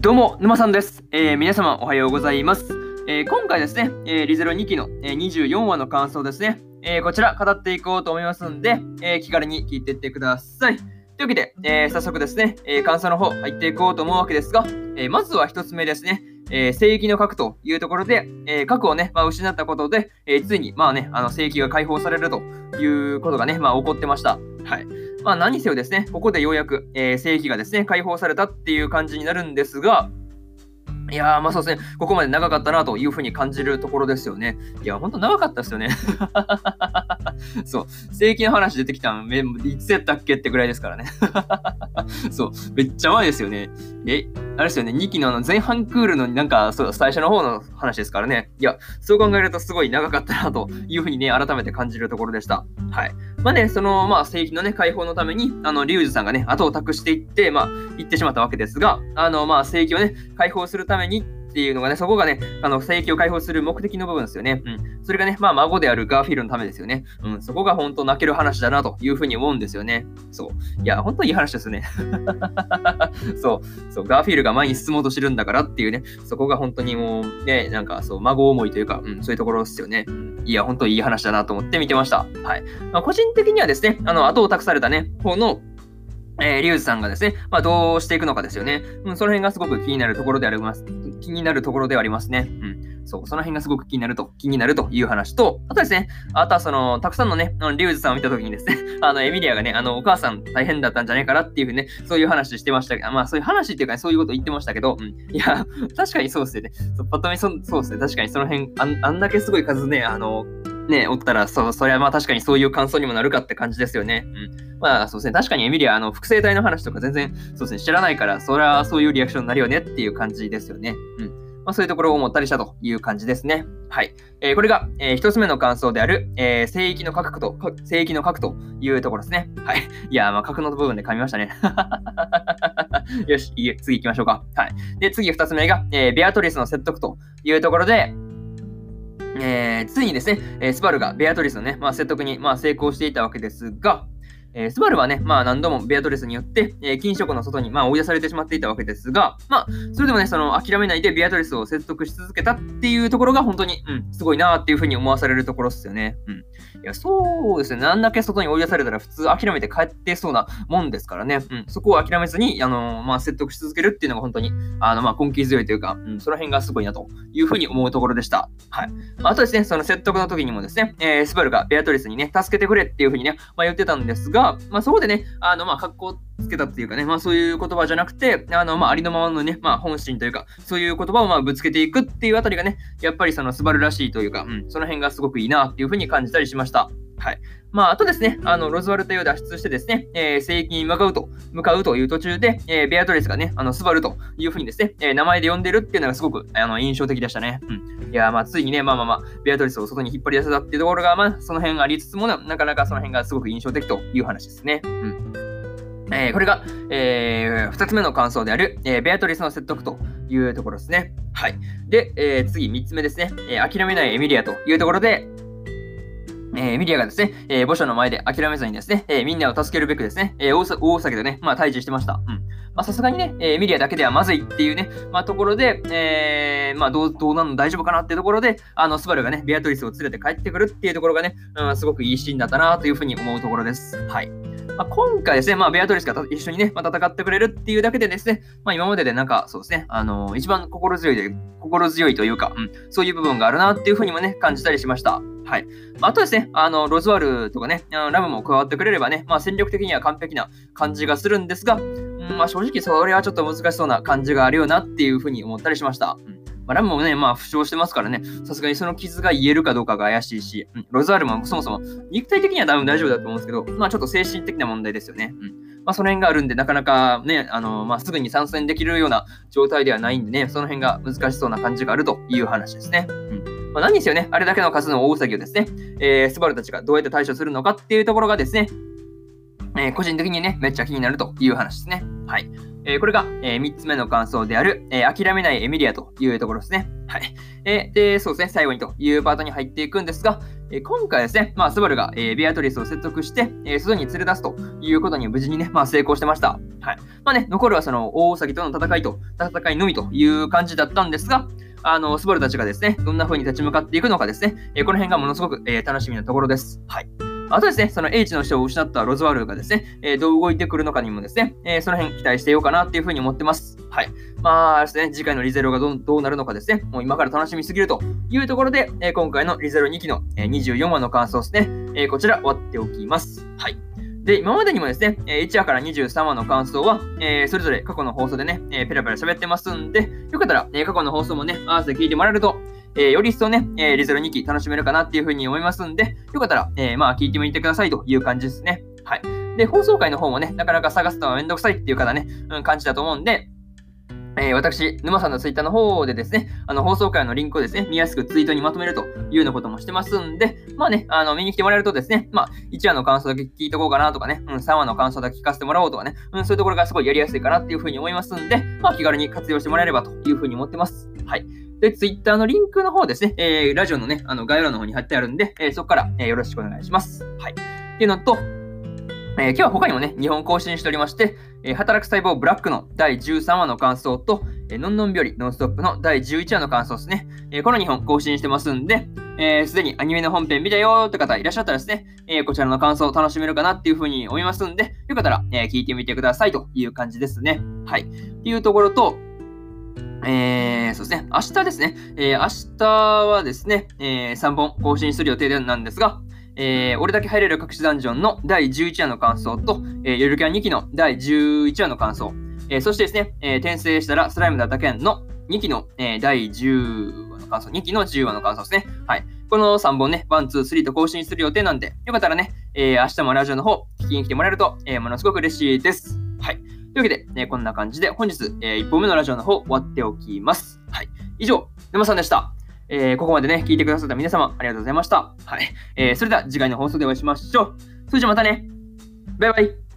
どうも、沼さんです。えー皆様おはようございます。えー今回ですね、えーリゼロ2期の、え24話の感想ですね、えこちら語っていこうと思いますんで、え気軽に聞いていってください。というわけで、え早速ですね、え感想の方入っていこうと思うわけですが、えまずは一つ目ですね、えー聖域の核というところで、えー核をね、まあ、失ったことで、えーついに、まあね、あの聖域が解放されるということがね、まあ、起こってました。はい。まあ、何せよですね、ここでようやく、えー、正規がですね、解放されたっていう感じになるんですが、いやー、まあそうですね、ここまで長かったなというふうに感じるところですよね。いや、ほんと長かったですよね。そう、正規の話出てきたの、めいつやったっけってぐらいですからね。そう、めっちゃ前ですよね。え、あれですよね、2期のあの前半クールのなんか、そう、最初の方の話ですからね。いや、そう考えるとすごい長かったなというふうにね、改めて感じるところでした。はい。まあね、その、まあ、正規のね、解放のために、あの、リュウジさんがね、後を託していって、まあ、行ってしまったわけですが、あの、まあ、正規をね、解放するためにっていうのがね、そこがね、あの、正規を解放する目的の部分ですよね。うん。それがね、まあ、孫であるガーフィールのためですよね。うん。そこが本当泣ける話だなというふうに思うんですよね。そう。いや、本当いい話ですね。そう。そう。ガーフィールが前に進もうとしてるんだからっていうね、そこが本当にもう、ね、なんか、そう、孫思いというか、うん、そういうところですよね。うんいや、本当いい話だなと思って見てました。はい。まあ、個人的にはですね、あの、後を託されたね、方の、えー、リュウジさんがですね、まあ、どうしていくのかですよね。うん、その辺がすごく気になるところであります。気になるところではありますね。うん。そう、その辺がすごく気になると、気になるという話と、あとですね、あとはその、たくさんのね、リュウジさんを見たときにですね、あの、エミリアがね、あの、お母さん大変だったんじゃないかなっていうふうにね、そういう話してましたけど、まあ、そういう話っていうか、ね、そういうこと言ってましたけど、うん。いや、確かにそうですよね。そうパッと見そ、そうですね。確かにその辺、ああんだけすごい数ね、あの、ね、おったら、そ、それはまあ確かにそういう感想にもなるかって感じですよね。うん。まあそうですね、確かにエミリア、あの、複製体の話とか全然、そうですね、知らないから、それはそういうリアクションになるよねっていう感じですよね。うん。まあそういうところを思ったりしたという感じですね。はい。えーこれが、えー一つ目の感想である、えー聖域の核と、聖域の核というところですね。はい。いや、まあ核の部分で噛みましたね。よし、次行きましょうか。はい。で、次二つ目が、えーベアトリスの説得というところで、えーついにですね、えースパルがベアトリスのね、まあ、説得に、まあ、成功していたわけですが、えースバルはね、まあ何度もベアトリスによって、えー禁書庫の外に、まあ、追い出されてしまっていたわけですが、まあ、それでもね、その諦めないでベアトリスを説得し続けたっていうところが本当に、うん、すごいなっていうふうに思わされるところですよね。うん。いや、そうですね。なんだけ外に追い出されたら普通諦めて帰ってそうなもんですからね。うん。そこを諦めずに、あのーまあ、説得し続けるっていうのが本当に、あの、まあ、根気強いというか、うん、その辺がすごいなというふうに思うところでした。はい。あとですね、その説得の時にもですね、えースバルがベアトリスにね、助けてくれっていうふうにね、まあ、言ってたんですが、まあ、そこでね、あの、まあ、格好つけたっていうかね、まあ、そういう言葉じゃなくて、あの、まあ、ありのままのね、まあ、本心というか、そういう言葉をまあぶつけていくっていうあたりがね、やっぱりそのスバルらしいというか、うん、その辺がすごくいいなっていうふうに感じたりしました。はい。まあ、あとですね、あの、ロズワルトを脱出してですね、えー、聖域に向かうと、向かうという途中で、えーベアトリスがね、あの、スバルというふうにですね、えー名前で呼んでるっていうのがすごく、あの、印象的でしたね。うん。いや、まあ、ついにね、まあまあまあ、ベアトリスを外に引っ張り出せたっていうところが、まあ、その辺ありつつもな、なかなかその辺がすごく印象的という話ですね。うん。えーこれが、え2つ目の感想である、えーベアトリスの説得というところですね。はい。で、えー次3つ目ですね、えー諦めないエミリアというところで、えーエミリアがですね、えー墓所の前で諦めずにですね、えーみんなを助けるべくですね、えー大大崎でね、まあ、退治してました。うん。まあ、さすがにね、えーエミリアだけではまずいっていうね、まあ、ところで、えーまあ、どう、どうなの大丈夫かなっていうところで、あの、スバルがね、ベアトリスを連れて帰ってくるっていうところがね、うん、すごくいいシーンだったなというふうに思うところです。はい。まあ、今回ですね、まあ、ベアトリスが一緒にね、まあ、戦ってくれるっていうだけでですね、まあ、今まででなんか、そうですね、あの一番心強いで、心強いというか、うん、そういう部分があるなっていうふうにもね、感じたりしました。はい。まあ、とですね、あの、ロズワルとかね、あのラムも加わってくれればね、まあ、戦力的には完璧な感じがするんですが、うん、まあ、正直それはちょっと難しそうな感じがあるよなっていうふうに思ったりしました。うんまあ、ラムもね、まあ、負傷してますからね、さすがにその傷が癒えるかどうかが怪しいし、うん、ロズワルもそもそも肉体的には多分大丈夫だと思うんですけど、まあ、ちょっと精神的な問題ですよね。うん。まあ、その辺があるんで、なかなかね、あのまあ、すぐに参戦できるような状態ではないんでね、その辺が難しそうな感じがあるという話ですね。うん。まあ、何にせよね、あれだけの数の大騒ぎをですね、えースバルたちがどうやって対処するのかっていうところがですね、えー個人的にね、めっちゃ気になるという話ですね。はい。えーこれが、え3つ目の感想である、え諦めないエミリアというところですね。はい。えーで、そうですね、最後にというパートに入っていくんですが、え今回ですね、まあ、スバルが、えー、ビアトリスを説得して、えー、外に連れ出すということに無事にね、まあ、成功してました。はい。まあね、残るはその大崎との戦いと、戦いのみという感じだったんですが、あの、スバルたちがですね、どんな風に立ち向かっていくのかですね、え、この辺がものすごく、え、楽しみなところです。はい。あとですね、その H の人を失ったロズワルがですね、えー、どう動いてくるのかにもですね、えー、その辺期待してようかなっていうふうに思ってます。はい。まあですね、次回のリゼロがどどうなるのかですね、もう今から楽しみすぎるというところで、えー、今回のリゼロ2期の、え24話の感想ですね、えこちら終わっておきます。はい。で、今までにもですね、1話から23話の感想は、えー、それぞれ過去の放送でね、えー、ペラペラ喋ってますんで、よかったら、えー、過去の放送もね、合わせて聞いてもらえると、えー、より一層ね、えー、リゼロ2期楽しめるかなっていうふうに思いますんで、よかったら、えー、まあ聞いてみてくださいという感じですね。はい。で、放送回の方もね、なかなか探すのはめんどくさいっていう方ね、うん、感じだと思うんで、えー、私、沼さんのツイッターの方でですね、あの放送回のリンクをですね、見やすくツイートにまとめるというようなこともしてますんで、まあね、あの見に来てもらえるとですね、まあ、1話の感想だけ聞いとこうかなとかね、うん、3話の感想だけ聞かせてもらおうとかね、うん、そういうところがすごいやりやすいかなっていうふうに思いますんで、まあ、気軽に活用してもらえればというふうに思ってます。はい。で、ツイッターのリンクの方ですね、えー、ラジオのね、あの概要欄の方に貼ってあるんで、えー、そこから、えー、よろしくお願いします。はい。っていうのと、えー、今日は他にもね、2本更新しておりまして、えー、働く細胞ブラックの第13話の感想と、えー、のんのんびょりノンストップの第11話の感想ですね。えー、この2本更新してますんで、す、えー、で、にアニメの本編見たよーって方いらっしゃったらですね、えー、こちらの感想を楽しめるかなっていうふうに思いますんで、よかったら、えー、聞いてみてくださいという感じですね。はい。っていうところと、えー、そうですね、明日ですね、えー、明日はですね、えー、3本更新する予定なんですが、えー、俺だけ入れる隠しダンジョンの第11話の感想と、えー、ゆるキャン2期の第11話の感想、えー、そしてですね、えー、転生したらスライムだった件の2期の、えー、第10話の感想、2期の10話の感想ですね。はい。この3本ね、1、2、3と更新する予定なんで、よかったらね、えー、明日もラジオの方、聞きに来てもらえると、えー、ものすごく嬉しいです。というわけで、えー、こんな感じで本日、えー、1本目のラジオの方終わっておきます。はい。以上、沼さんでした。えー、ここまでね、聞いてくださった皆様、ありがとうございました。はい。えー、それでは次回の放送でお会いしましょう。それじゃまたね。バイバイ。